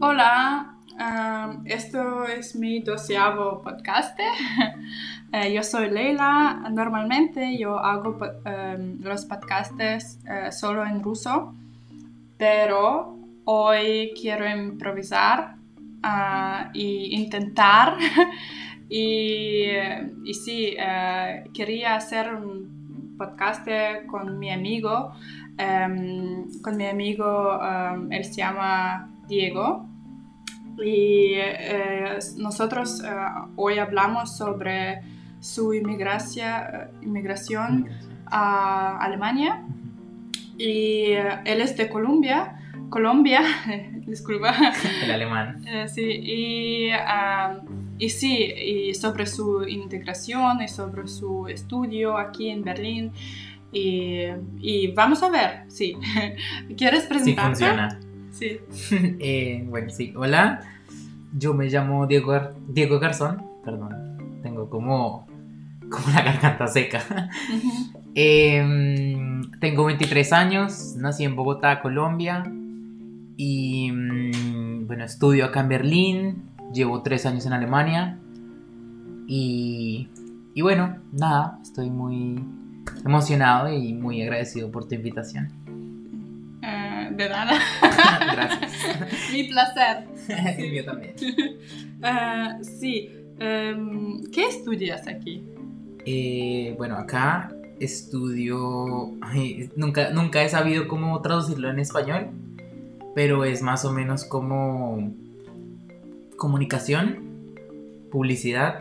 Hola, um, esto es mi doceavo podcast. Eh, yo soy Leila. Normalmente yo hago um, los podcasts eh, solo en ruso, pero hoy quiero improvisar ah, e intentar. y, y sí, eh, quería hacer un podcast con mi amigo. em, con mi amigo, em, él se llama Diego. Y eh, nosotros eh, hoy hablamos sobre su inmigracia- inmigración a Alemania. Y eh, él es de Colombia. Colombia, disculpa. El alemán. Eh, sí, y, ah, y sí, y sobre su integración y sobre su estudio aquí en Berlín. Y, y vamos a ver, sí. ¿Quieres Sí presentarte? funciona. Sí. Eh, bueno, sí. Hola. Yo me llamo Diego, Gar- Diego Garzón. Perdón. Tengo como, como la garganta seca. Em, tengo 23 años. Nací en Bogotá, Colombia. Y mm, bueno, estudio acá en Berlín. Llevo 3 años en Alemania. Y, y bueno, nada. Estoy muy emocionado y muy agradecido por tu invitación. De nada. Gracias. Mi placer. El mío también. Eh, sí. em, ¿Qué estudias aquí? Eh, bueno, acá estudio. ay, nunca, nunca he sabido cómo traducirlo en español, pero es más o menos como comunicación, publicidad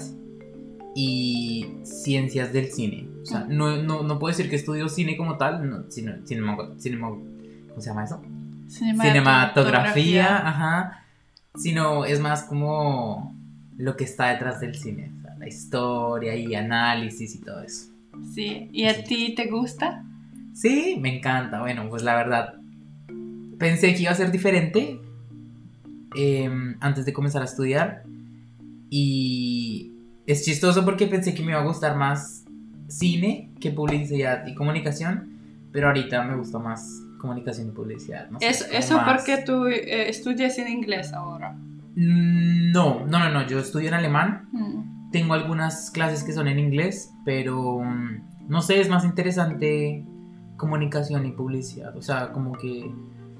y ciencias del cine. O sea, no, no, no puedo decir que estudio cine como tal, no, sino cinema- cinema- ¿cómo se llama eso? Cinematografía, ajá. Sino es más como lo que está detrás del cine, o sea, la historia y análisis y todo eso. Sí. ¿Y a ti te gusta? Sí, me encanta. Bueno, pues la verdad, pensé que iba a ser diferente em, antes de comenzar a estudiar. Y es chistoso porque pensé que me iba a gustar más cine que publicidad y comunicación. Pero ahorita me gusta más comunicación y publicidad. no sé, Es- eso más- porque tú eh, estudias en inglés ahora. Mm, No, no, no, no. Yo estudio en alemán. Mm. Tengo algunas clases que son en inglés, pero mm, no sé, es más interesante comunicación y publicidad. O sea, como que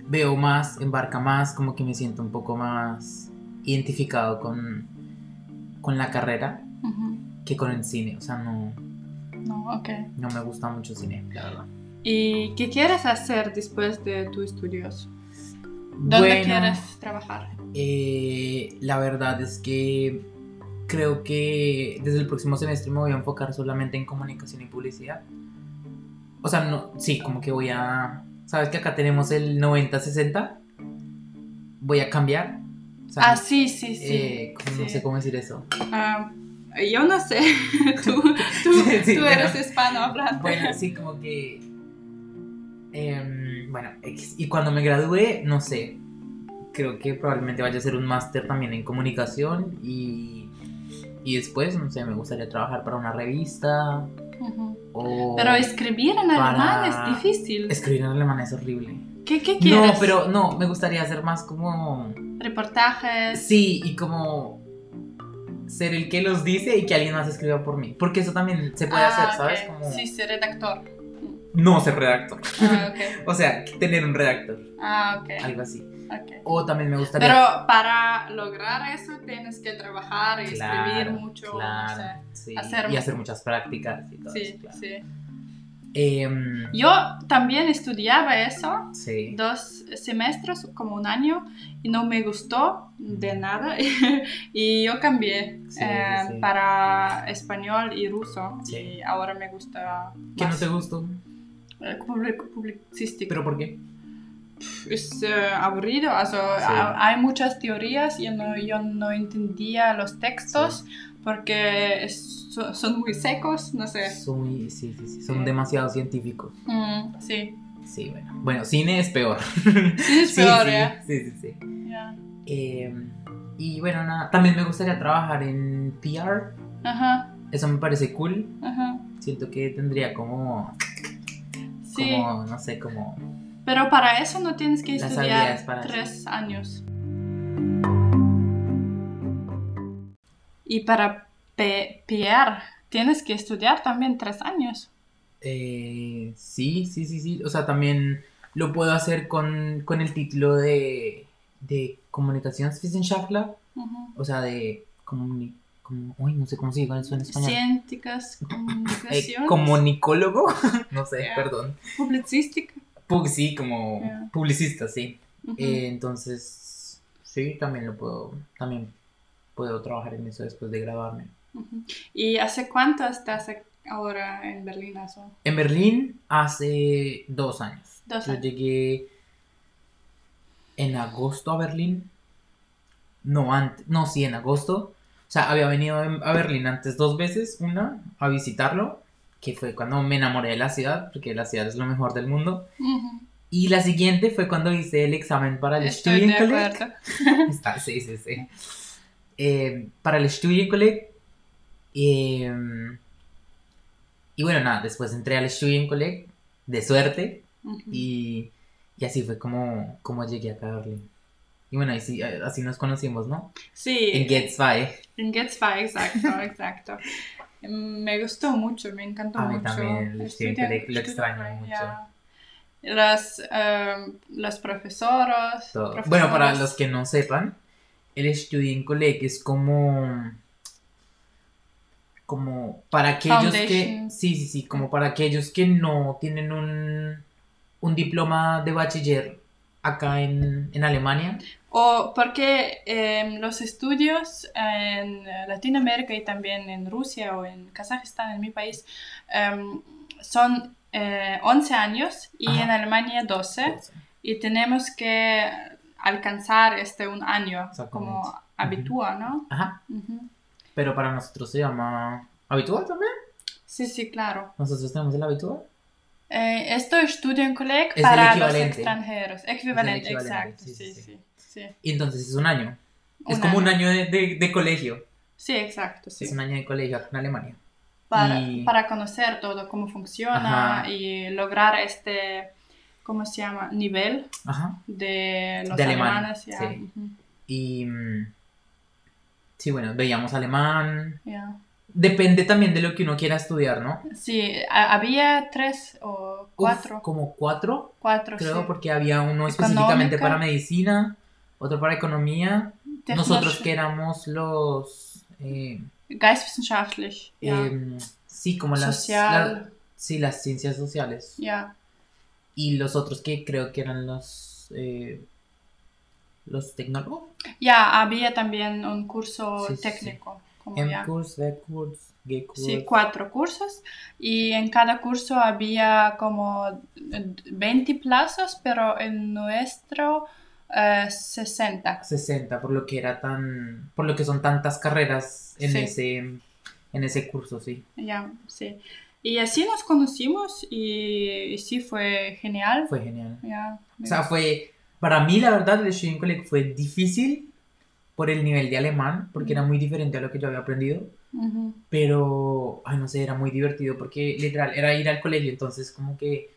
veo más, embarca más, como que me siento un poco más identificado con, con la carrera que con el cine. O sea, no, No, ok. no me gusta mucho el cine, la verdad. ¿Y qué quieres hacer después de tus estudios? ¿Dónde Bueno, quieres trabajar? eh, la verdad es que creo que desde el próximo semestre me voy a enfocar solamente en comunicación y publicidad. O sea, no, sí, como que voy a... ¿Sabes que acá tenemos el 90-60? Voy a cambiar. Ah, sí, sí, sí. eh, no sé cómo decir eso. Ah, yo no sé. tú tú, Sí, tú bueno. eres hispano hablante. Bueno, sí, como que... em, bueno, y cuando me gradúe, no sé, creo que probablemente vaya a hacer un máster también en comunicación y, y después, no sé, me gustaría trabajar para una revista Ujú. o... Pero escribir en alemán es difícil. Escribir en alemán es horrible. ¿Qué, qué quieres? No, pero no, me gustaría hacer más como... Reportajes. Sí, y como ser el que los dice y que alguien más escriba por mí. Porque eso también se puede Ah, hacer, ¿sabes? ok. Como... Sí, sí, redactor. No ser redactor. Ah. O sea, tener un redactor, Ah, ok. algo así. O también me gustaría... Pero para lograr eso tienes que trabajar y Claro, escribir mucho. claro, o sea, sí, hacer- y hacer muchas prácticas y todo sí, eso, claro. sí. Em, Yo también estudiaba eso sí. dos semestres, como un año, y no me gustó de nada. y yo cambié Sí, eh, sí. para español y ruso. Y ahora me gusta ¿Qué no te gustó? Eh, public- publicística. ¿Pero por qué? es eh, aburrido, also, ha- hay muchas teorías y no, yo no entendía los textos porque es- so- son muy secos, no sé. Son muy, sí, sí, sí, son Sí. demasiado científicos. Mm, sí, Sí, bueno. Bueno, cine es peor. sí es Sí, peor, sí, ¿eh? sí, sí, sí. Ya. Em, y bueno, nada, también me gustaría trabajar en PR. Ajá, Eso me parece cool. ajá. Siento que tendría como, Sí. No sé, como... Pero para eso no tienes que estudiar para tres años. Y para PR tienes que estudiar también tres años. Eh, sí, sí, sí, sí. O sea, también lo puedo hacer con, con el título de, de Comunicación uh -huh. o sea, de comunicación como, uy, no sé cómo se dice eso en español. Científicas, Eh, comunicaciones, comunicólogo, no sé, perdón. publicística. Pu- sí, como publicista, sí. Eh, entonces, sí, también lo puedo, también puedo trabajar en eso después de graduarme. ¿Y hace cuánto estás ahora en Berlín? Aso? En Berlín hace dos años. Dos Yo años. llegué en agosto a Berlín. No, antes, no, sí, en agosto. Sea, había venido en- a Berlín antes dos veces. Una, a visitarlo, que fue cuando me enamoré de la ciudad, porque la ciudad es lo mejor del mundo. Ujú. Y la siguiente fue cuando hice el examen para el Estoy acuerdo. Está, sí, sí, sí. Eh, para el Studienkolleg. eh, y bueno, nada, después entré al Studienkolleg de suerte. Ujú. Y, y así fue como, como llegué acá a Berlín. Y bueno, así, así nos conocimos, ¿no? Sí, En Get 2. en Get 2, exacto, exacto. Me gustó mucho, me encantó A mí mucho. también, lo extraño mucho. Los, em. Todo. profesoras. Bueno, para los que no sepan, el Studienkolleg es como. Como para aquellos que. Sí, sí, sí, como para aquellos que no tienen un, un diploma de bachiller acá en, en Alemania. O porque em, los estudios en Latinoamérica y también en Rusia o en Kazajistán, en mi país, em, son eh, 11 años y Ajá. en Alemania 12. Y tenemos que alcanzar este un año como habitúa, ¿no? Ajá. Pero para nosotros se llama. ¿Habitual también? Sí, sí, claro. Nosotros tenemos el habitual. Eh, esto es Studienkolleg Es el para los extranjeros. Equivalente, equivalente, exacto. sí, Sí, sí, entonces es un año. es Un como un año. año de, de- de colegio. Sí, exacto, sí. Es un año de colegio en Alemania. para, Y- para conocer todo, cómo funciona Ajá. y lograr este, ¿cómo se llama? Nivel Ajá. de los De alemanes. sí. ujú, Y. mm, Sí, bueno, veíamos alemán. ya. Depende también de lo que uno quiera estudiar, ¿no? Sí, ha- había tres o Uf, cuatro. como cuatro, cuatro, creo, sí. porque había uno específicamente Económica. para medicina, otro para economía. Nosotros que éramos los. eh, Geistwissenschaftlich, em, sí, como las. La- sí, las ciencias sociales. ja. Y los otros que creo que eran los. eh, los tecnólogos. Ya, había también un curso Sí, sí. Técnico. Como ya. M-Kurs, V-Kurs, G-Kurs. Sí, cuatro cursos y en cada curso había como eh, 20 plazos, pero en nuestro eh, 60. 60, por lo que era tan. Por lo que son tantas carreras en Sí. ese. En ese curso, sí. Ya, sí. Y así nos conocimos y, y sí fue genial. Fue genial. Ya, O sea, fue. Para mí, la verdad, el Studienkolleg fue difícil por el nivel de alemán, porque era muy diferente a lo que yo había aprendido. Pero, ay, no sé, era muy divertido porque literal era ir al colegio, entonces como que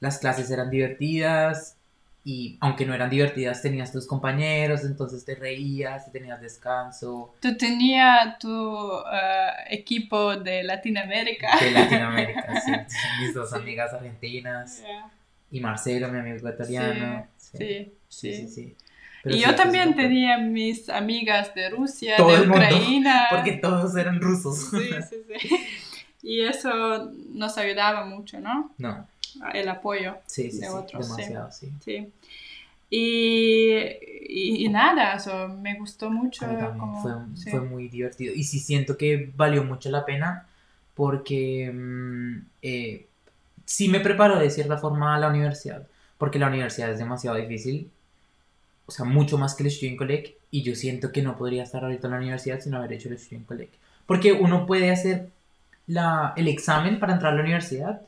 las clases eran divertidas y aunque no eran divertidas tenías tus compañeros, entonces te reías, tenías descanso Tú tenías tu eh, equipo de Latinoamérica. de Latinoamérica, sí, mis dos Sí. amigas argentinas y Marcelo, mi amigo ecuatoriano. Sí, sí. sí, sí. Pero Y sí, yo también tenía mis amigas de Rusia, Todo de el mundo, Ucrania. Porque todos eran rusos. Sí, sí, sí. Y eso nos ayudaba mucho, ¿no? No, El apoyo. sí, sí, De sí, otros, sí. demasiado, sí. Sí. Y, y, y nada, eso me gustó mucho. Como- fue, fue muy divertido. Y sí siento que valió mucho la pena porque mm, eh, sí me preparó de cierta forma a la universidad. Porque la universidad es demasiado difícil. O sea, mucho más que el Studienkolleg. Y yo siento que no podría estar ahorita en la universidad sin haber hecho el Studienkolleg. Porque uno puede hacer la, el examen para entrar a la universidad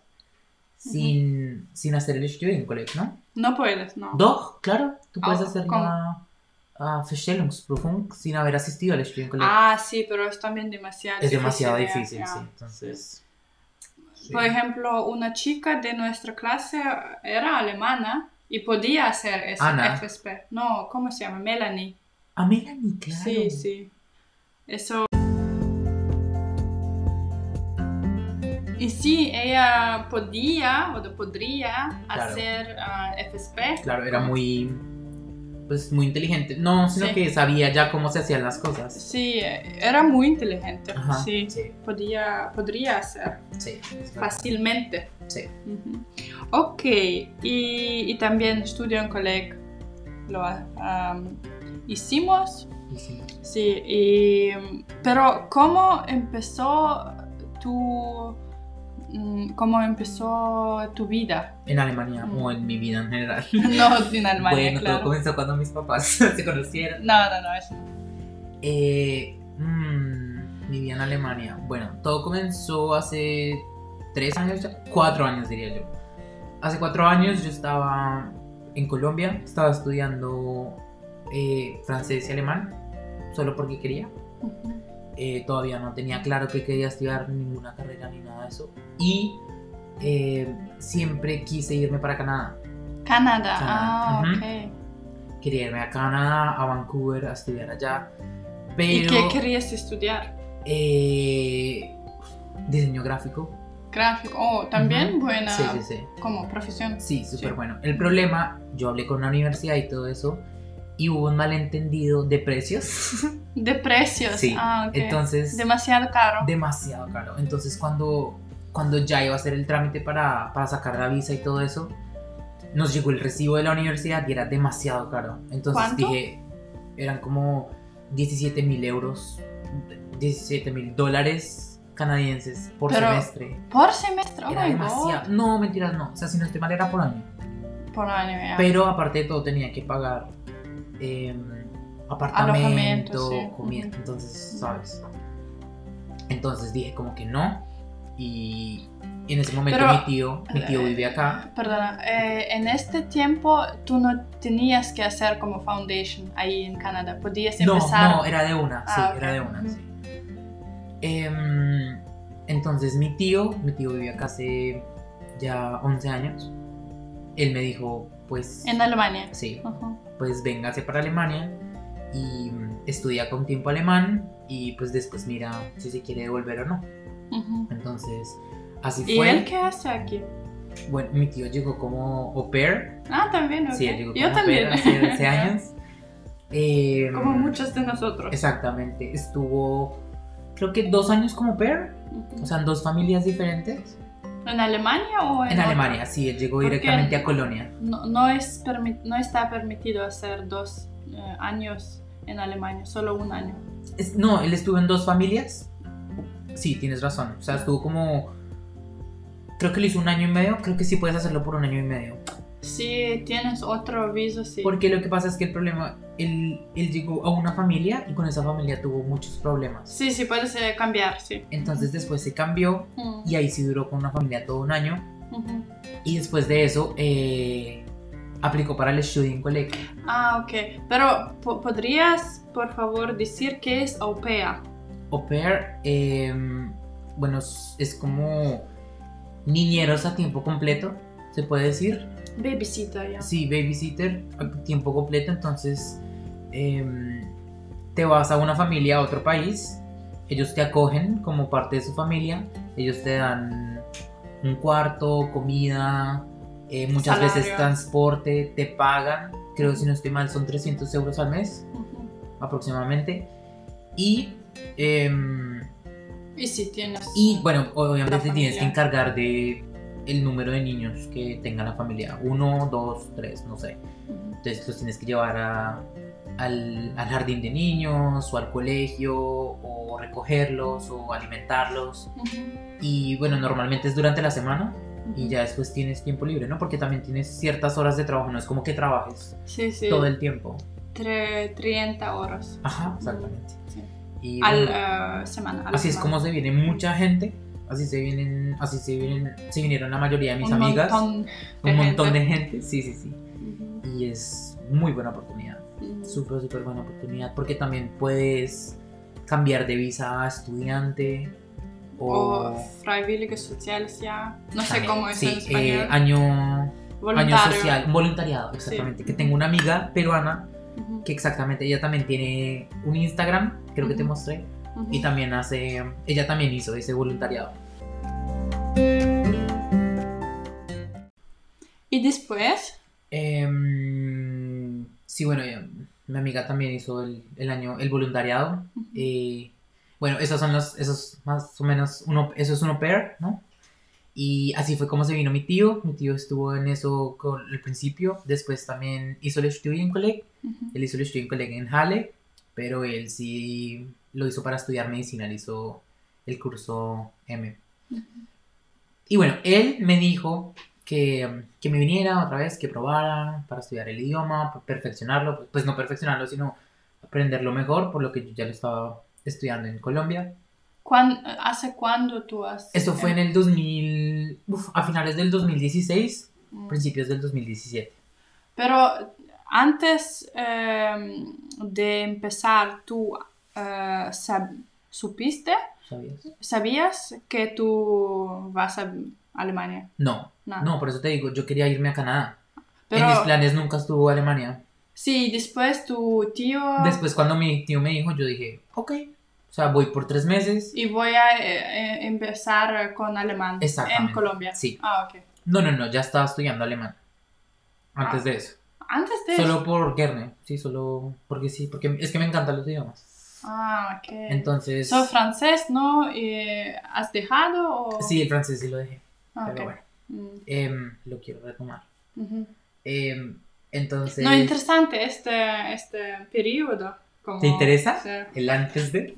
sin, sin hacer el Studienkolleg, ¿no? No puedes, no. Doch, claro. Tú puedes Ah, hacer ¿cómo? la Verstellungsprüfung sin haber asistido al Studienkolleg. Ah, sí, pero es también demasiado es demasiado difícil, sí. Entonces. sí. Por ejemplo, una chica de nuestra clase era alemana y podía hacer ese Ana. FSP. No, ¿cómo se llama? Melanie. Ah, Melanie, claro. Sí, sí. Eso. Y sí, ella podía o podría claro. hacer ah, uh, FSP. Claro, era muy pues, muy inteligente. No, sino Sí. que sabía ya cómo se hacían las cosas. Sí, eh, era muy inteligente. Ajá, Sí, sí, podía, podría hacer sí. fácilmente. Sí. Ujú. Ok, y, y también estudio en colegio. Lo ah, hicimos. Sí. Sí, y, pero ¿cómo empezó tu, cómo empezó tu vida? En Alemania Mm. o en mi vida en general. No en Alemania, bueno, claro. todo comenzó cuando mis papás se conocieron. No, no, no, eso. Eh, mm, mi vida en Alemania. Bueno, todo comenzó hace tres años, ya, cuatro años diría yo. Hace cuatro años yo estaba en Colombia, estaba estudiando eh, francés y alemán, solo porque quería. Ujú. Eh, todavía no tenía claro que quería estudiar ninguna carrera ni nada de eso. Y eh, siempre quise irme para Canadá. Canadá, ah, ok. Quería irme a Canadá, a Vancouver, a estudiar allá. Pero... ¿Y qué querías estudiar? Eh, diseño gráfico. Gráfico, oh, también buena Sí, sí, sí. como profesión. Sí, súper Sí. bueno. El problema, yo hablé con la universidad y todo eso, y hubo un malentendido de precios. De precios, Sí, ah, ok. Entonces, Demasiado caro. demasiado caro. Entonces, cuando, cuando ya iba a hacer el trámite para, para sacar la visa y todo eso, nos llegó el recibo de la universidad y era demasiado caro. Entonces ¿Cuánto? dije, eran como 17 mil euros, 17 mil dólares canadienses por Pero- semestre. Por semestre, oh Era demasiado. God. No, mentiras, no. O sea, si no estoy mal, era por año. Por año, ya. Pero aparte de todo, tenía que pagar eh, apartamento, Alojamiento, sí. comida. Ujú. Entonces, ¿sabes? Entonces dije como que no. Y en ese momento Pero- mi tío, mi tío vive acá. Perdona, eh, en este tiempo tú no tenías que hacer como foundation ahí en Canadá. Podías No, empezar. no, era de una, sí, Ah, ok. era de una, sí. Em, entonces mi tío, mi tío vive acá hace ya 11 años. Él me dijo, pues, En Alemania. sí, Ujú. Pues véngase para Alemania y estudia con tiempo alemán y pues después mira si se quiere devolver o no. Entonces, así ¿Y fue. él qué hace aquí? Bueno, mi tío llegó como au pair. Ah, también, ok. Sí, él llegó como Yo au también. pair hace 11 años. Eh, como muchos de nosotros. Exactamente. Estuvo, creo que dos años como pair. O sea, en dos familias diferentes. ¿En Alemania o en, En otro? Alemania, sí, él llegó directamente a Colonia. No, no, es permi- no está permitido hacer dos eh, años en Alemania, solo un año. Es- no, él estuvo en dos familias. Sí, tienes razón. O sea, estuvo como. Creo que lo hizo un año y medio. Creo que sí puedes hacerlo por un año y medio. Si tienes otro viso, sí. Porque lo que pasa es que el problema. Él, él llegó a una familia y con esa familia tuvo muchos problemas. Sí, sí, eh, cambiar, sí. Entonces después se cambió Mm, y ahí sí duró con una familia todo un año. Y después de eso eh, aplicó para el Studienkolleg. Ah, ok. Pero, po- ¿podrías, por favor, decir qué es au pair? Au pair, eh, bueno, es como niñeros a tiempo completo, se puede decir. Babysitter, ya. Sí, babysitter a tiempo completo, entonces em, te vas a una familia, a otro país, ellos te acogen como parte de su familia, ellos te dan un cuarto, comida, eh, muchas Salario. veces transporte, te pagan, creo si no estoy mal son 300 euros al mes Ujú. aproximadamente, y... em, Y si tienes... y bueno, obviamente tienes que encargar de el número de niños que tenga la familia. Uno, dos, tres, no sé. Entonces los tienes que llevar a- al, al jardín de niños o al colegio o recogerlos o alimentarlos. Ujú. Y bueno, normalmente es durante la semana y Ujú. ya después tienes tiempo libre, ¿no? Porque también tienes ciertas horas de trabajo, no es como que trabajes Sí, sí. todo el tiempo. Tre- 30 horas. Ajá, exactamente. Sí. Y Al bueno, eh, semana. a la así es semana. como se viene mucha gente. Así se vienen, así se vienen, se vinieron la mayoría de mis Un amigas. montón de un montón gente. de gente, sí, sí, sí. Ujú. Y es muy buena oportunidad, Mm. Súper, súper buena oportunidad porque también puedes cambiar de visa a estudiante o... Freiwillige Sociales ya, no sé cómo es sí, en español. Eh, año, año social, voluntariado, exactamente. Que tengo una amiga peruana que exactamente, ella también tiene un Instagram, creo que te mostré, y también hace, ella también hizo ese voluntariado. ¿Y después? Em, sí, bueno, ya, mi amiga también hizo el, el año, el voluntariado. Eh, bueno, esos son los, esos más o menos, uno, eso es un au pair, ¿no? Y así fue como se vino mi tío. Mi tío estuvo en eso con el principio. Después también hizo el Studienkolleg. Ujú. Él hizo el Studienkolleg en Halle, pero él sí lo hizo para estudiar medicina. Él hizo el curso M. Y bueno, él me dijo que, que me viniera otra vez, que probara para estudiar el idioma, para perfeccionarlo. Pues no perfeccionarlo, sino aprenderlo mejor, por lo que yo ya lo estaba estudiando en Colombia. ¿Cuán- ¿Hace cuándo tú has...? Esto fue en el 2000, uf, a finales del 2016, Mm. principios del 2017. Pero antes eh, de empezar, ¿tú eh, sab- supiste, ¿Sabías? sabías que tú vas a Alemania? No, No. no, por eso te digo, yo quería irme a Canadá. Pero En mis planes nunca estuvo Alemania. sí, después tu tío... Después cuando mi tío me dijo, yo dije, ok, o sea, voy por tres meses. Y voy a eh, eh, empezar con alemán en. Colombia. Sí. Ah, ok. No, no, no, ya estaba estudiando alemán. Antes Ah. de eso. Antes de Solo por Gerne, sí, solo porque sí, porque es que me encantan los idiomas. Ah, ok. Entonces, ¿Sos francés, no? Eh, ¿Has dejado o...? sí, el francés sí lo dejé, Ah, pero bueno, Mm, em, lo quiero retomar. Em, entonces, No, interesante este, este periodo. como- ¿te interesa? Sí. El antes de...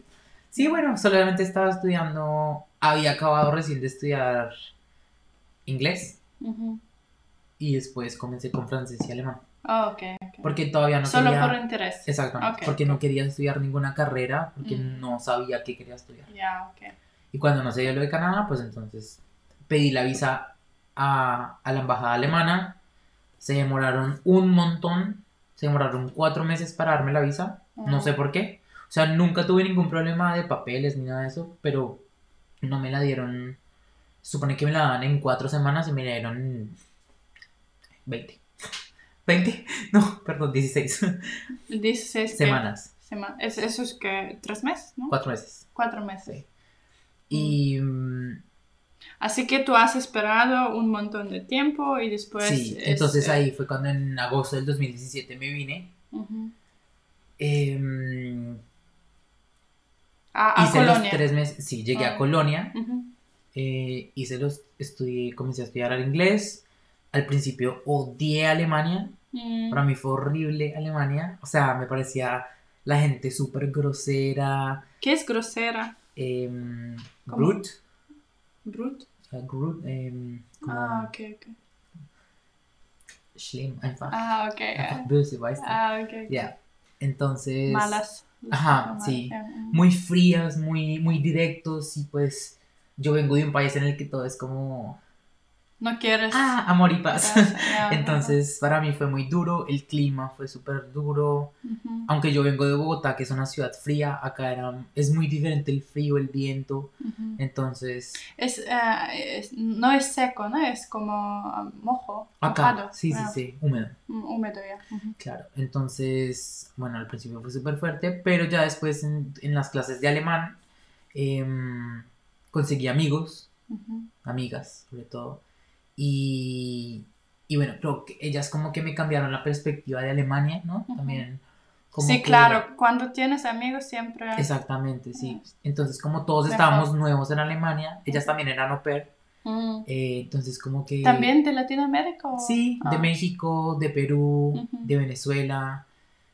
Sí, bueno, solamente estaba estudiando, había acabado recién de estudiar inglés Ujú. y después comencé con francés y alemán, Ah, ok. ok. porque todavía no Solo quería... por interés. Exactamente, porque no quería estudiar ninguna carrera, porque Mm. no sabía qué quería estudiar. Ya, ok. Y cuando no se dio lo de Canadá, pues entonces pedí la visa a, a la embajada alemana. Se demoraron un montón, se demoraron cuatro meses para darme la visa, no Ujú. sé por qué. O sea, nunca tuve ningún problema de papeles ni nada de eso, pero no me la dieron. Supone que me la dan en cuatro semanas y me la dieron en 20. ¿20? No, perdón, 16 16 que- semanas, sema- es, eso es que tres meses, ¿no? cuatro meses. Cuatro meses. Sí. Y mm, Así que tú has esperado un montón de tiempo y después... sí, es, entonces eh, ahí fue cuando en agosto del 2017 me vine. Em, A, a hice Colonia. los tres meses, sí, llegué Ah. a Colonia, Ujú. eh, hice los, estudié, comencé a estudiar el inglés. Al principio odié Alemania, Mm. para mí fue horrible Alemania, o sea, me parecía la gente súper grosera, ¿Qué es grosera? em, brut, Brut. Grut, em, como Ah, ok, ok. schlimm, einfach, Ah, ok. einfach böse, weißt du? Ah, ok. ok. Ya, entonces... Malas. Ajá, sí. muy frías, muy, muy directos y pues yo vengo de un país en el que todo es como, No quieres. ah, amor y paz. Entonces para mí fue muy duro, el clima fue súper duro, aunque yo vengo de Bogotá, que es una ciudad fría, acá era, es muy diferente el frío, el viento, entonces Es, es- no es seco, ¿no? Es como ah, mojo. acá, mojado. sí, sí, Ah, sí, húmedo, mm, Húmedo ya. Claro. Entonces, bueno, al principio fue súper fuerte, pero ya después en, en las clases de alemán em, conseguí amigos amigas, sobre todo. Y, y bueno, creo que ellas como que me cambiaron la perspectiva de Alemania, ¿no? También. como Sí, que- claro. Cuando tienes amigos siempre. Exactamente, sí. Entonces, como todos Mejor. estábamos nuevos en Alemania, ellas también eran au pair, Mm. eh, entonces como que... ¿También de Latinoamérica? o- Sí, de Ah. México, de Perú, de Venezuela.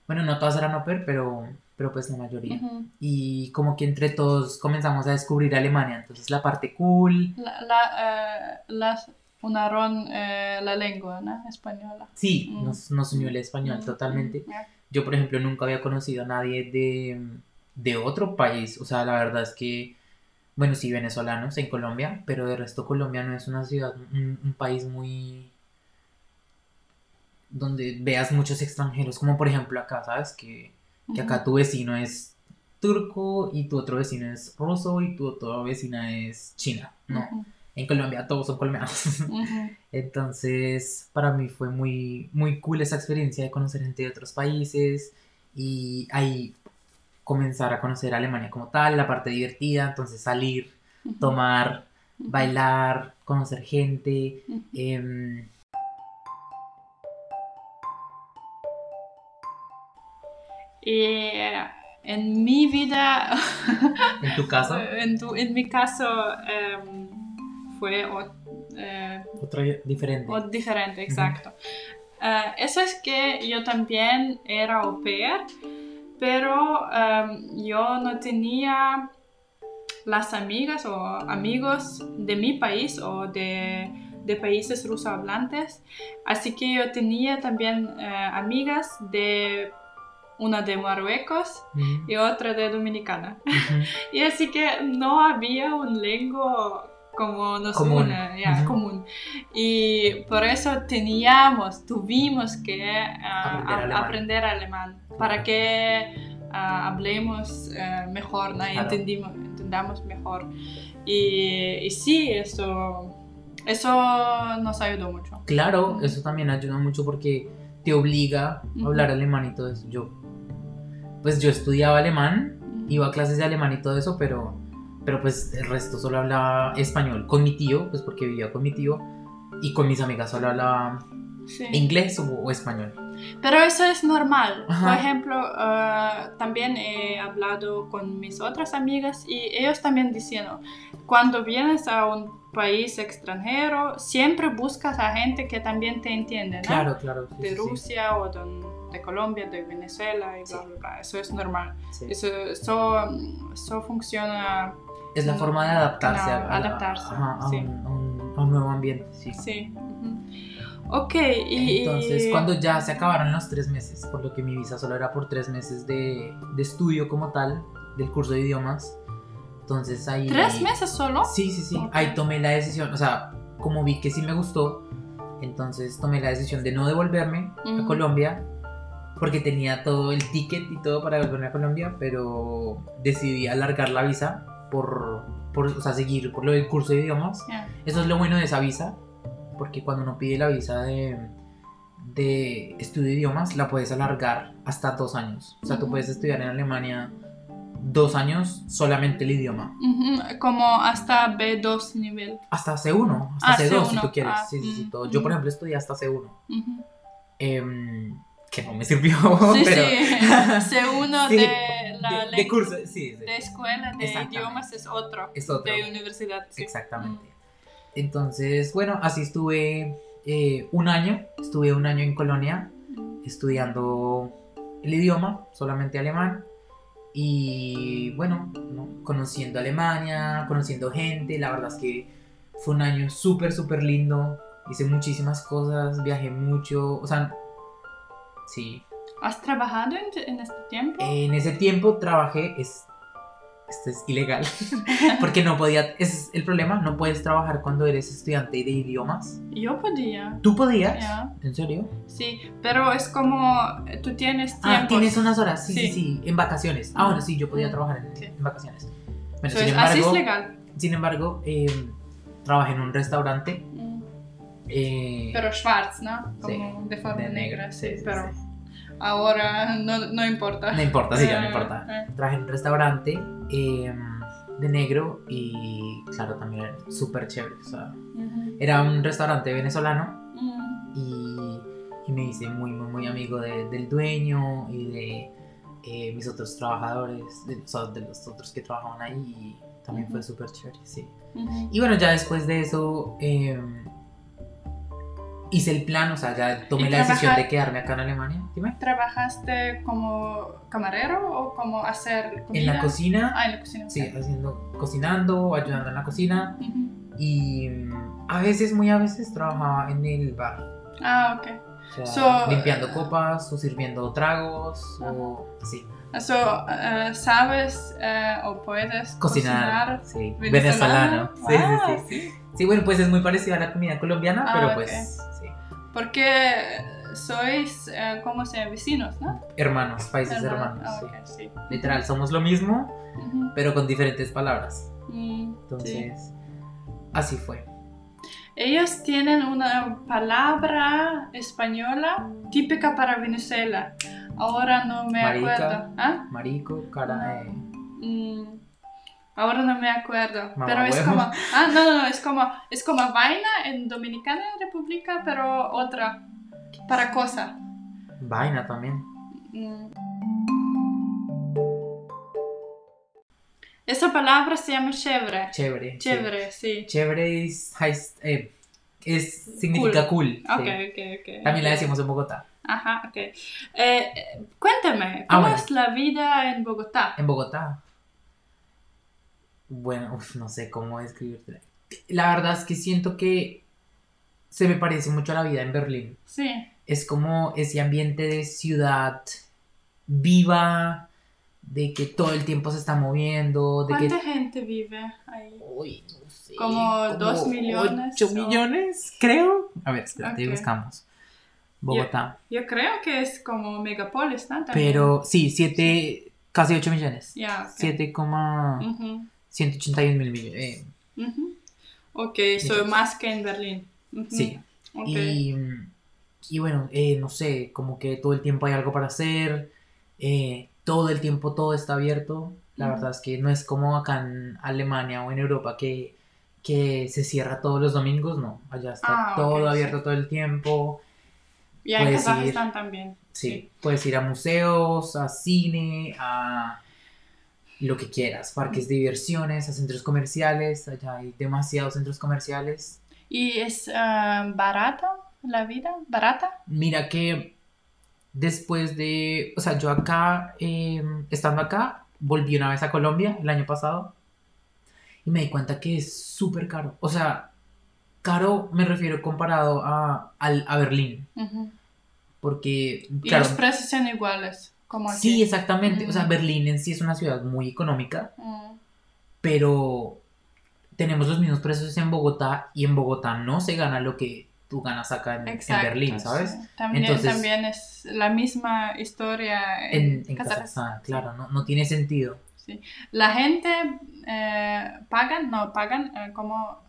Bueno, no todas eran au pair, pero, pero pues la mayoría. Y como que entre todos comenzamos a descubrir Alemania, entonces la parte cool, La, la, eh, las unaron eh, la lengua, ¿no? Española. Sí, Mm. nos, nos unió el español Mm, totalmente. mm. Yo, por ejemplo, nunca había conocido a nadie de, de otro país. O sea, la verdad es que, bueno, sí, venezolanos en Colombia, pero de resto Colombia no es una ciudad, un, un país muy... donde veas muchos extranjeros, como por ejemplo acá, ¿sabes? Que, que acá tu vecino es turco y tu otro vecino es ruso y tu otra vecina es china. No, en Colombia todos son colombianos. Entonces, para mí fue muy, muy cool esa experiencia de conocer gente de otros países y ahí comenzar a conocer Alemania como tal, la parte divertida, entonces salir, tomar, bailar, conocer gente. Em, eh, en mi vida, en tu caso, en, tu, en mi caso, em, fue o- eh, Otra diferente. o diferente, exacto. Eh, eso es que yo también era au pair, pero em, yo no tenía las amigas o amigos de mi país o de, de países rusohablantes, así que yo tenía también eh, amigas de una de Marruecos Ujú, y otra de Dominicana. ujú. Y así que no había un lenguaje como nos Común. une, ya, Ujú. común. Y por eso teníamos, tuvimos que ah, Aprender a- alemán. aprender alemán para que ah, hablemos eh, mejor, ¿no? Claro. entendimos, entendamos mejor. Y, y sí, eso, eso nos ayudó mucho. Claro, eso también ayuda mucho porque te obliga a hablar alemán y todo eso. Yo, pues yo estudiaba alemán, iba a clases de alemán y todo eso, pero, pero pues el resto solo hablaba español con mi tío, pues porque vivía con mi tío, y con mis amigas solo hablaba Sí. inglés o, o español. Pero eso es normal. Ajá. Por ejemplo, ah, también he hablado con mis otras amigas y ellos también diciendo, cuando vienes a un país extranjero, siempre buscas a gente que también te entiende, ¿no? Claro, claro. sí, De sí, sí. Rusia o de, de Colombia, de Venezuela y bla, bla, bla. Eso es normal. Eso, eso, eso funciona, Es la forma de adaptarse, a, a adaptarse, a sí. un, a un- a un nuevo ambiente. Sí. sí. Ok, y... Entonces, y- cuando ya se acabaron los tres meses, por lo que mi visa solo era por tres meses de, de estudio como tal, del curso de idiomas, entonces ahí... ¿Tres meses solo? Sí, sí, sí. Ok. Ahí tomé la decisión, o sea, como vi que sí me gustó, entonces tomé la decisión de no devolverme a Ujú. Colombia, porque tenía todo el ticket y todo para devolverme a Colombia, pero decidí alargar la visa por, por o sea, seguir por lo del curso de idiomas. Ya. Eso es lo bueno de esa visa, porque cuando uno pide la visa de, de estudio de idiomas, la puedes alargar hasta dos años. O sea, tú Ujú. puedes estudiar en Alemania dos años solamente el idioma. Ujú, Como hasta B2 nivel. Hasta C1, hasta Ah, C2 si C1, tú quieres. ah, sí, sí, sí, mm, todo. Yo, por mm. ejemplo, estudié hasta C1. Ujú. em, que no me sirvió, Sí, pero... sí. C1 Sí, de la de, de curso, sí, de escuela de idiomas es otro. es otro. De universidad, sí. Exactamente. Entonces, bueno, así estuve eh, un año, estuve un año en Colonia Mm. estudiando el idioma, solamente alemán, y bueno, ¿no? conociendo Alemania, conociendo gente, la verdad es que fue un año súper, súper lindo, hice muchísimas cosas, viajé mucho, o sea, sí, ¿Has trabajado en, en este tiempo? en ese tiempo trabajé, es, esto es ilegal, porque no podía, ese es el problema, no puedes trabajar cuando eres estudiante de idiomas. Yo podía. ¿Tú podías? Ya. ¿En serio? Sí, pero es como eh, tú tienes tiempo. Ah, tienes unas horas, sí, sí, Sí. sí, en vacaciones. Ah, bueno, sí, yo podía trabajar en, sí. en vacaciones. Bueno, Eso sin es- así es embargo, legal. sin embargo, eh, trabajé en un restaurante. Mm. eh, Pero schwarz, ¿no? Como de forma de negra, sí, sí, pero sí. Ahora no, no importa. No importa, sí, ya no Eh, importa. eh. Trabajé en un restaurante eh, de negro y, claro, también era súper chévere. O sea, Ujú. era un restaurante venezolano Mm. y, y me hice muy, muy, muy amigo de- del dueño y de eh, mis otros trabajadores, de, o sea, de los otros que trabajaban ahí y también fue súper chévere, sí. Y bueno, ya después de eso eh, hice el plan, o sea, ya tomé ¿Y la decisión de quedarme acá en Alemania. Dime. ¿Trabajaste como camarero o como hacer comida? En la cocina, Ah, en la cocina. sí, ok. haciendo, cocinando, ayudando en la cocina Ujú. y mm, a veces, muy a veces, trabajaba en el bar. Ah, ok. O sea, So- limpiando copas o sirviendo tragos o así. Eso, eh, ¿sabes eh, o puedes Cocinar, cocinar? sí. venezolano? Venezolano. Sí, sí, sí, sí. bueno, pues es muy parecido a la comida colombiana, Ah, pero ok. pues. Porque sois, eh, ¿cómo se llama? Vecinos, ¿no? Hermanos, países hermanos. Ah, sí. ok, sí. Literal, somos lo mismo, pero con diferentes palabras. Mm, sí. Entonces, así fue. Ellos tienen una palabra española típica para Venezuela. Ahora no me Marica. acuerdo. ¿Ah? Marico, cara. Mm, Ahora no me acuerdo, pero es como, ah, no, no, es como, es como vaina en Dominicana República, pero otra, para cosa. Vaina también. Mm. Esa palabra se llama chévere. Chévere. Chévere, sí. Chévere es, eh, es, significa cool. cool sí. okay, okay, okay, también la decimos en Bogotá. Ajá, ok. Eh, eh, cuéntame, ah, ¿cómo es la vida en Bogotá? En Bogotá bueno, no sé cómo describirte. La verdad es que siento que se me parece mucho a la vida en Berlín. Sí. Es como ese ambiente de ciudad viva, de que todo el tiempo se está moviendo. ¿Cuánta gente vive ahí? Uy, no sé. Como dos millones. Ocho millones, creo. A ver, espérate, okay. buscamos. Bogotá. Yo, creo que es como megapolis, ¿no? También. Pero sí, siete, casi 8 millones. Ya. Yeah, 7, uh. 181 mil millones. Eh. Uh -huh. Ok, eso es más que en Berlín. Uh -huh. Sí. Okay. Y, y, bueno, eh, no sé, como que todo el tiempo hay algo para hacer, eh, todo el tiempo todo está abierto. La uh -huh. verdad es que no es como acá en Alemania o en Europa que, que se cierra todos los domingos, no. Allá está ah, todo abierto sí. todo el tiempo. Y en Kazajistán también. Sí, sí, puedes ir a museos, a cine, a lo que quieras, parques de diversiones, a centros comerciales, allá hay demasiados centros comerciales. ¿Y es ah, barata la vida? ¿Barata? Mira que después de, o sea, yo acá, eh, estando acá, volví una vez a Colombia el año pasado y me di cuenta que es súper caro. O sea, caro me refiero comparado a, al- a Berlín, porque, Y claro, los precios son iguales, como sí, exactamente. O sea. Berlín en sí es una ciudad muy económica, Mm, pero tenemos los mismos precios en Bogotá y en Bogotá no se gana lo que tú ganas acá en, Berlín, ¿sabes? sí. También, Entonces- también es la misma historia en, En, en Kazajstán. Kazajstán, claro, no, no tiene sentido. Sí. La gente eh, pagan, no, pagan eh, como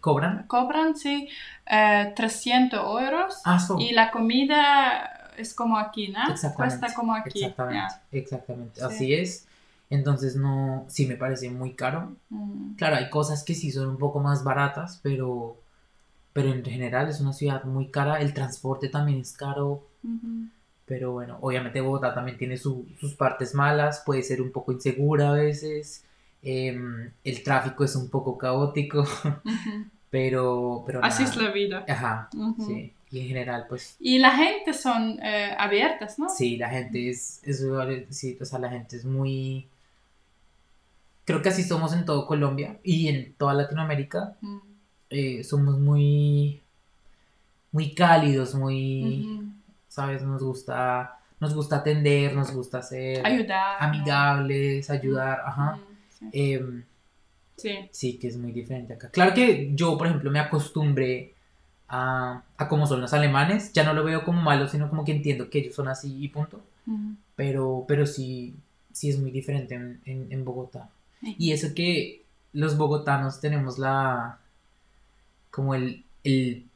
¿Cobran? cobran, sí, eh, 300 euros Ah, so- y la comida es como aquí, ¿no? Exactamente. Cuesta como aquí. Exactamente, exactamente. Sí. Así es. Entonces no, sí me parece muy caro. Mm, Claro, hay cosas que sí son un poco más baratas, pero, pero en general es una ciudad muy cara. El transporte también es caro. ujú. Pero bueno, obviamente Bogotá también tiene su- sus partes malas, puede ser un poco insegura a veces, em, el tráfico es un poco caótico, pero, pero Así nada. es la vida. Ajá, sí. Y en general, pues Y la gente son eh, abiertas, ¿no? sí, la gente es, es, sí, o sea, la gente es muy... Creo que así somos en todo Colombia y en toda Latinoamérica, Mm, eh, somos muy, muy cálidos, muy. ¿sabes? Nos gusta, nos gusta atender, nos gusta ser... Ayudar. amigables, ayudar, ajá. Sí. Em, Sí. sí, que es muy diferente acá. Claro que yo, por ejemplo, me acostumbré a, a cómo son los alemanes. Ya no lo veo como malo, sino como que entiendo que ellos son así y punto. Pero, pero sí, sí es muy diferente en, en- en Bogotá. Y eso que los bogotanos tenemos la... como el, el,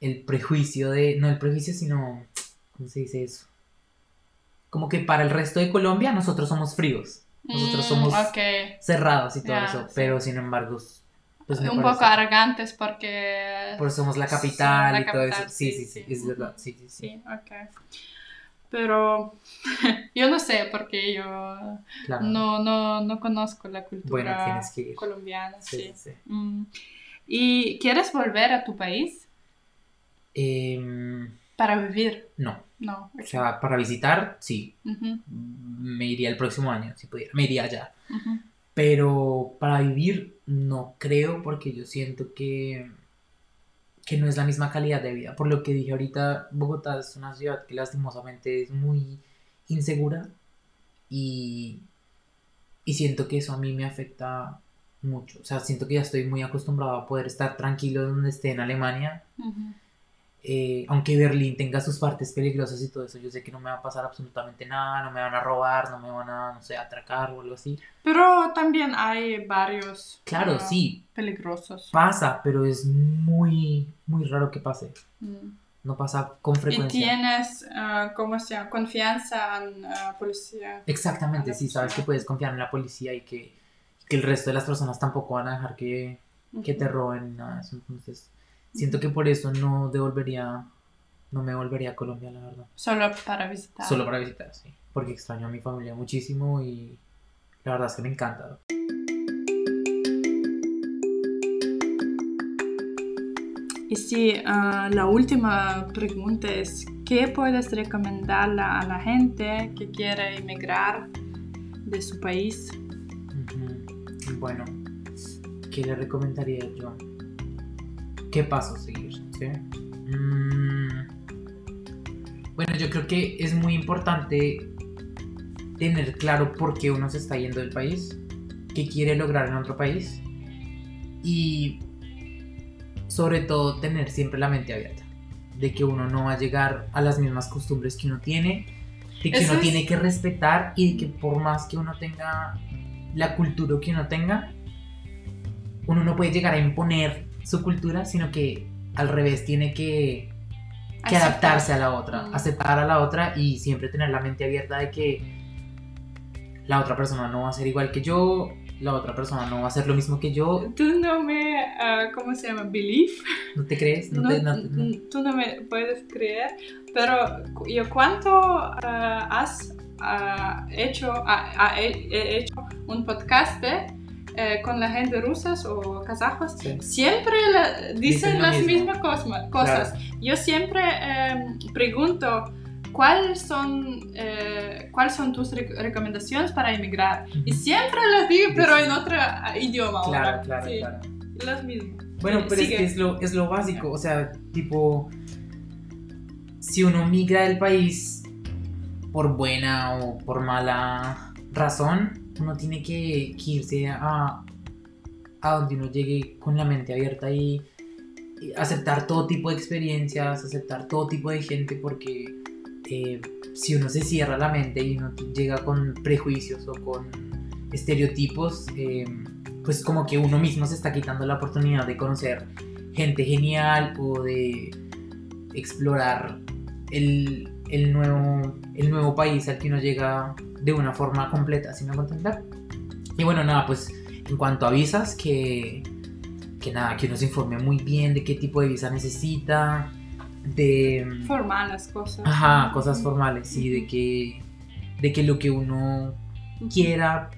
el prejuicio de... no el prejuicio, sino... ¿cómo se dice eso? Como que para el resto de Colombia nosotros somos fríos. Nosotros Mm, somos cerrados y todo eso, sí. pero sin embargo, pues Un poco arrogantes porque... Por eso somos la capital la y todo eso. Sí, sí, sí, es verdad. Sí, sí, sí. Sí, ok. Pero yo no sé porque yo Claro. no, no, no conozco la cultura Bueno, colombiana. Sí. Mm. ¿Y quieres volver a tu país Em, para vivir? no, No. o sea, para visitar, sí. Ujú, Me iría el próximo año, si pudiera. Me iría allá. ujú. Pero para vivir, no creo, porque yo siento que, que no es la misma calidad de vida. Por lo que dije ahorita, Bogotá es una ciudad que lastimosamente es muy insegura y, y siento que eso a mí me afecta mucho. O sea, siento que ya estoy muy acostumbrado a poder estar tranquilo donde esté en Alemania. Ujú. Eh, aunque Berlín tenga sus partes peligrosas y todo eso, yo sé que no me va a pasar absolutamente nada, no me van a robar, no me van a, no sé, atracar o algo así. Pero también hay varios Claro, ah, sí, peligrosos. pasa, pero es muy, muy raro que pase. Mm. No pasa con Y frecuencia. tienes, ah, ¿cómo se llama? Confianza en la policía. Exactamente, la sí, sabes que puedes confiar en la policía y que, que el resto de las personas tampoco van a dejar que, que te roben nada. Entonces, Siento que por eso no devolvería, no me volvería a Colombia, la verdad. Solo para visitar. Solo para visitar, sí. Porque extraño a mi familia muchísimo y la verdad es que me encanta. Y sí, uh, la última pregunta es, ¿qué puedes recomendar a la gente que quiere emigrar de su país? Uh -huh. Bueno, ¿qué le recomendaría yo? ¿Qué paso seguir? ¿sí? Mm, Bueno, yo creo que es muy importante tener claro por qué uno se está yendo del país, qué quiere lograr en otro país y sobre todo tener siempre la mente abierta de que uno no va a llegar a las mismas costumbres que uno tiene, de que Eso uno es- tiene que respetar y de que por más que uno tenga la cultura que uno tenga, uno no puede llegar a imponer su cultura, sino que al revés tiene que, adaptarse a la otra, Mm. aceptar a la otra y siempre tener la mente abierta de que la otra persona no va a ser igual que yo, la otra persona no va a hacer lo mismo que yo, Tú no me, ah, ¿cómo se llama? Believe. ¿no te crees? No No, te- no te- no- n- Tú no me puedes creer, pero yo cuánto ah, has ah, hecho, he, he hecho un podcast eh, con la gente rusas o kazajos, Sí. siempre la- dicen, las mismo. mismas cosma- cosas. Yo siempre eh, pregunto, ¿cuáles son, eh, ¿cuáles son tus rec- recomendaciones para emigrar? Y siempre las digo, pero en otro ah, idioma. Claro, ahora. claro, Sí, claro. Las mismas. Bueno, Sí, pero es que es lo, es lo básico, o sea, tipo, si uno migra del país por buena o por mala razón, uno tiene que, irse a, a donde uno llegue con la mente abierta y, y aceptar todo tipo de experiencias, aceptar todo tipo de gente, porque eh, si uno se cierra la mente y uno llega con prejuicios o con estereotipos, eh, pues como que uno mismo se está quitando la oportunidad de conocer gente genial o de explorar el, el nuevo, el nuevo país al que uno llega de una forma completa, ¿sí me entender? Y bueno, nada, pues en cuanto a visas, que, que nada, que uno se informe muy bien de qué tipo de visa necesita, de... Formar las cosas. Ajá, cosas formales, sí, de que, de que lo que uno quiera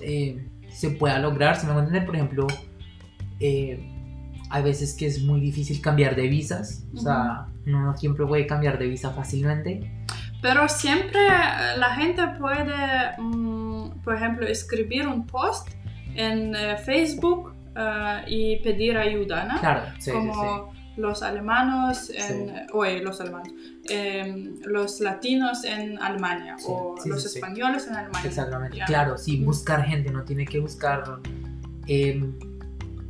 eh, se pueda lograr. Si me entender, por ejemplo, eh, hay veces que es muy difícil cambiar de visas. O sea, no siempre puede cambiar de visa fácilmente. Pero siempre eh, la gente puede, mm, por ejemplo, escribir un post en eh, Facebook eh, y pedir ayuda, ¿no? Claro, sí, sí, sí. Como los alemanos, en, Sí. oye, los alemanos, em, los latinos en Alemania o los españoles en Alemania. Exactamente, Ya. claro, sí, buscar gente, no tiene que buscar eh,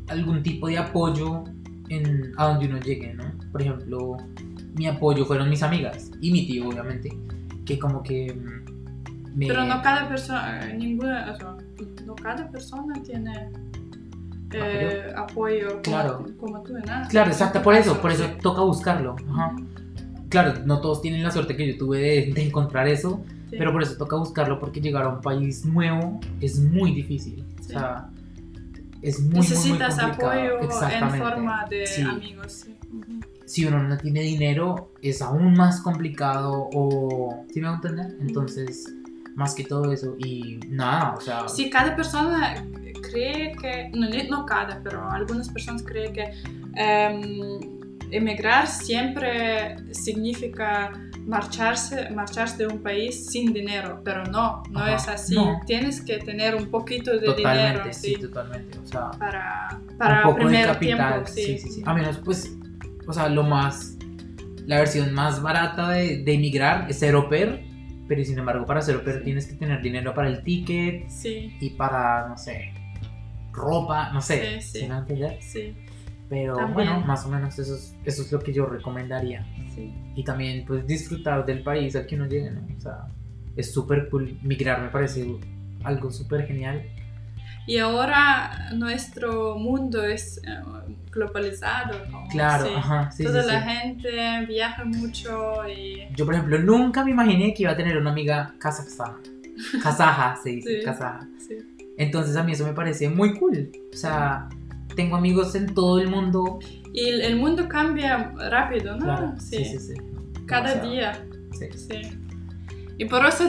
algún tipo de apoyo en, a donde uno llegue, ¿no? Por ejemplo, mi apoyo fueron mis amigas y mi tío, obviamente, que como que mm, me... Pero no cada persona, eh, ninguna, o sea, no cada persona tiene eh, apoyo como, Claro. como tú, ¿no? Claro, exacto, por eso, por eso toca buscarlo. Ajá. Claro, no todos tienen la suerte que yo tuve de, de encontrar eso, Sí. pero por eso toca buscarlo porque llegar a un país nuevo es muy difícil. O Sí. sea, es muy, muy, muy Necesitas complicado. apoyo en forma de Sí. amigos. sí. Ujú. Si uno no tiene dinero, es aún más complicado o... ¿Sí me va a entender? Entonces, más que todo eso. Y nada, o sea... Si cada persona cree que, no, no cada, pero algunas personas creen que em, emigrar siempre significa marcharse, marcharse de un país sin dinero, pero no, no Ajá, es así. no. Tienes que tener un poquito de totalmente, dinero, sí, sí, totalmente. O sea... para, para un poco primer de capital. tiempo, sí. sí, sí. A menos, pues, o sea, lo más, la versión más barata de, de emigrar es ser au pair, pero sin embargo, para ser au pair tienes que tener dinero para el ticket Sí, y para, no sé, ropa, no sé, Sí, sí. Pero También. bueno, más o menos eso es, eso es lo que yo recomendaría. sí. Y también, pues, disfrutar del país al que uno llegue, ¿no? O sea, es súper cool. Migrar me parece algo súper genial. Y ahora nuestro mundo es eh, globalizado. como, Claro, sí. ajá, sí, Toda sí, la gente viaja mucho y... Yo, por ejemplo, nunca me imaginé que iba a tener una amiga kazajstana. Kazaja, se dice, kazaja. Entonces a mí eso me parece muy cool. O sea, tengo amigos en todo el mundo. Y el mundo cambia rápido, ¿no? Sí. sí, sí, sí. Cada día. Sí. sí. Y por eso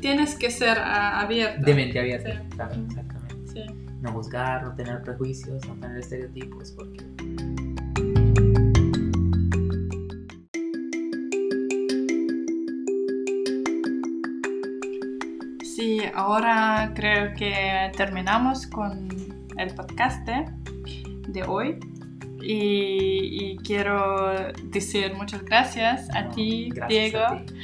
tienes que ser abierto. De mente abierta, exactamente. Sí. No juzgar, no tener prejuicios, no tener estereotipos, porque... Sí, ahora creo que terminamos con el podcast. ¿eh? De hoy. Y, y quiero decir muchas gracias a No, ti, gracias Diego. a ti.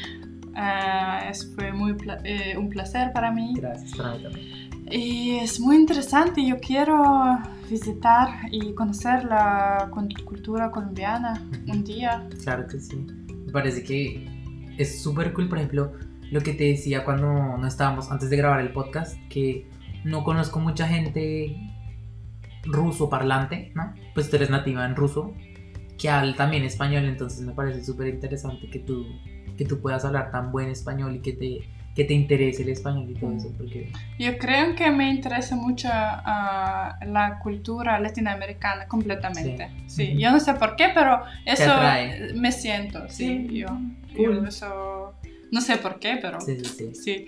Ah, es, fue muy pla- eh, un placer para mí. Gracias para mí también. Y es muy interesante. Yo quiero visitar y conocer la cult- cultura colombiana un día. Claro que sí. Me parece que es súper cool, por ejemplo, lo que te decía cuando no estábamos, antes de grabar el podcast, que no conozco mucha gente ruso parlante, ¿no? Pues tú eres nativa en ruso, que habla también español, entonces me parece súper interesante que tú, que tú puedas hablar tan buen español y que te, que te interese el español y todo eso, porque Yo creo que me interesa mucho ah, la cultura latinoamericana completamente. Sí. Sí, yo no sé por qué, pero eso me siento, sí, Sí. yo, Cool. yo eso, no sé por qué, pero sí, sí, sí, sí.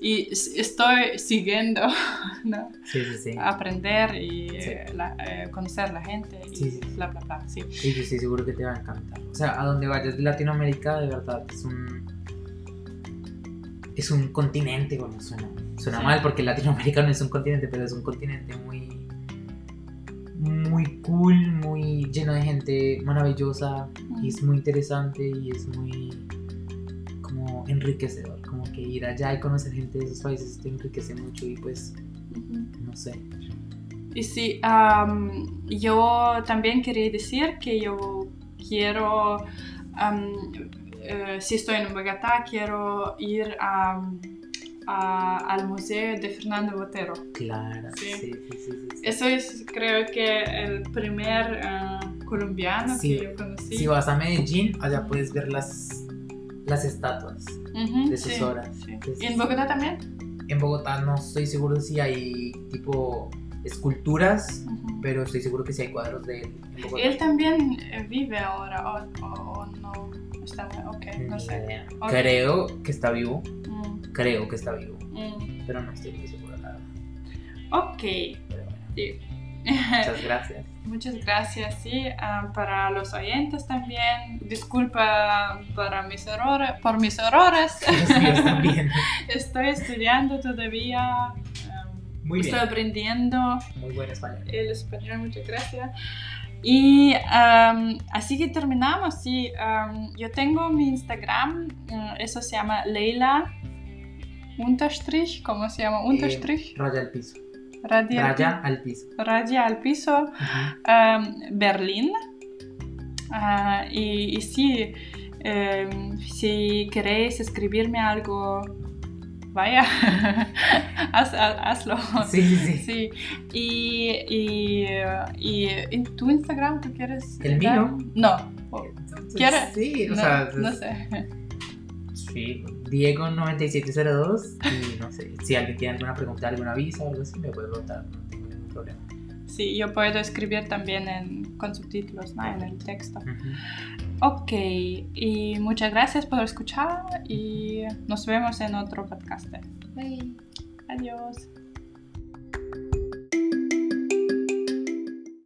Y estoy siguiendo, ¿no? sí, sí, sí. aprender y eh, la- eh, conocer la gente y Sí, sí, sí. bla, bla, bla, sí. Y yo estoy seguro que te va a encantar. O sea, a donde vayas de Latinoamérica, de verdad, es un. Es un continente, bueno, suena, suena mal porque Latinoamérica no es un continente, pero es un continente muy. Muy cool, muy lleno de gente maravillosa, y es muy interesante y es muy. Como enriquecedor. Como que ir allá y conocer gente de esos países te enriquece mucho y pues, no sé. Y sí, yo también quería decir que yo quiero, am, eh, si estoy en Bogotá, quiero ir a, a- al museo de Fernando Botero. Claro, Sí. sí, sí, sí. sí, sí. Eso es creo que el primer ah, colombiano Sí. que yo conocí. Si vas a Medellín, allá puedes ver las, las estatuas. De sus sí, ¿Y en. Bogotá también? En Bogotá no estoy seguro si hay tipo esculturas, pero estoy seguro que sí hay cuadros de él en Bogotá. Él también eh, vive ahora o, o- o no está ok, no sé. Creo que está vivo, Mm, creo que está vivo, mm. pero no estoy muy seguro, verdad. Ok, Pero bueno, sí. muchas gracias. Muchas gracias, sí. ah, para los oyentes también, disculpa para mis errores, por mis errores. También. Estoy estudiando todavía, ah, Muy estoy aprendiendo Muy buen español. el español, muchas gracias. Y am, así que terminamos, sí. yo tengo mi Instagram, mm, eso se llama Leila Unterstrich, ¿cómo se llama? Unterstrich, Eh, raya al piso. Radia, Raya al piso. Al piso. Ujú. um, Berlín. Ah, y, y sí, em, si queréis escribirme algo, vaya, haz- haz- hazlo. Sí, sí, sí. Y, y, eh, y en tu Instagram, ¿tú quieres? ¿El dar? mío? No, ¿Quiere? Sí, o no, sea, no sé. Sí, Diego9702 y no sé, si alguien tiene alguna pregunta, alguna aviso o algo así, me puede preguntar, no tengo ningún problema. Sí, yo puedo escribir también en, con subtítulos, ¿no? En el texto. Ujú. Ok, y muchas gracias por escuchar y nos vemos en otro podcast. Adiós.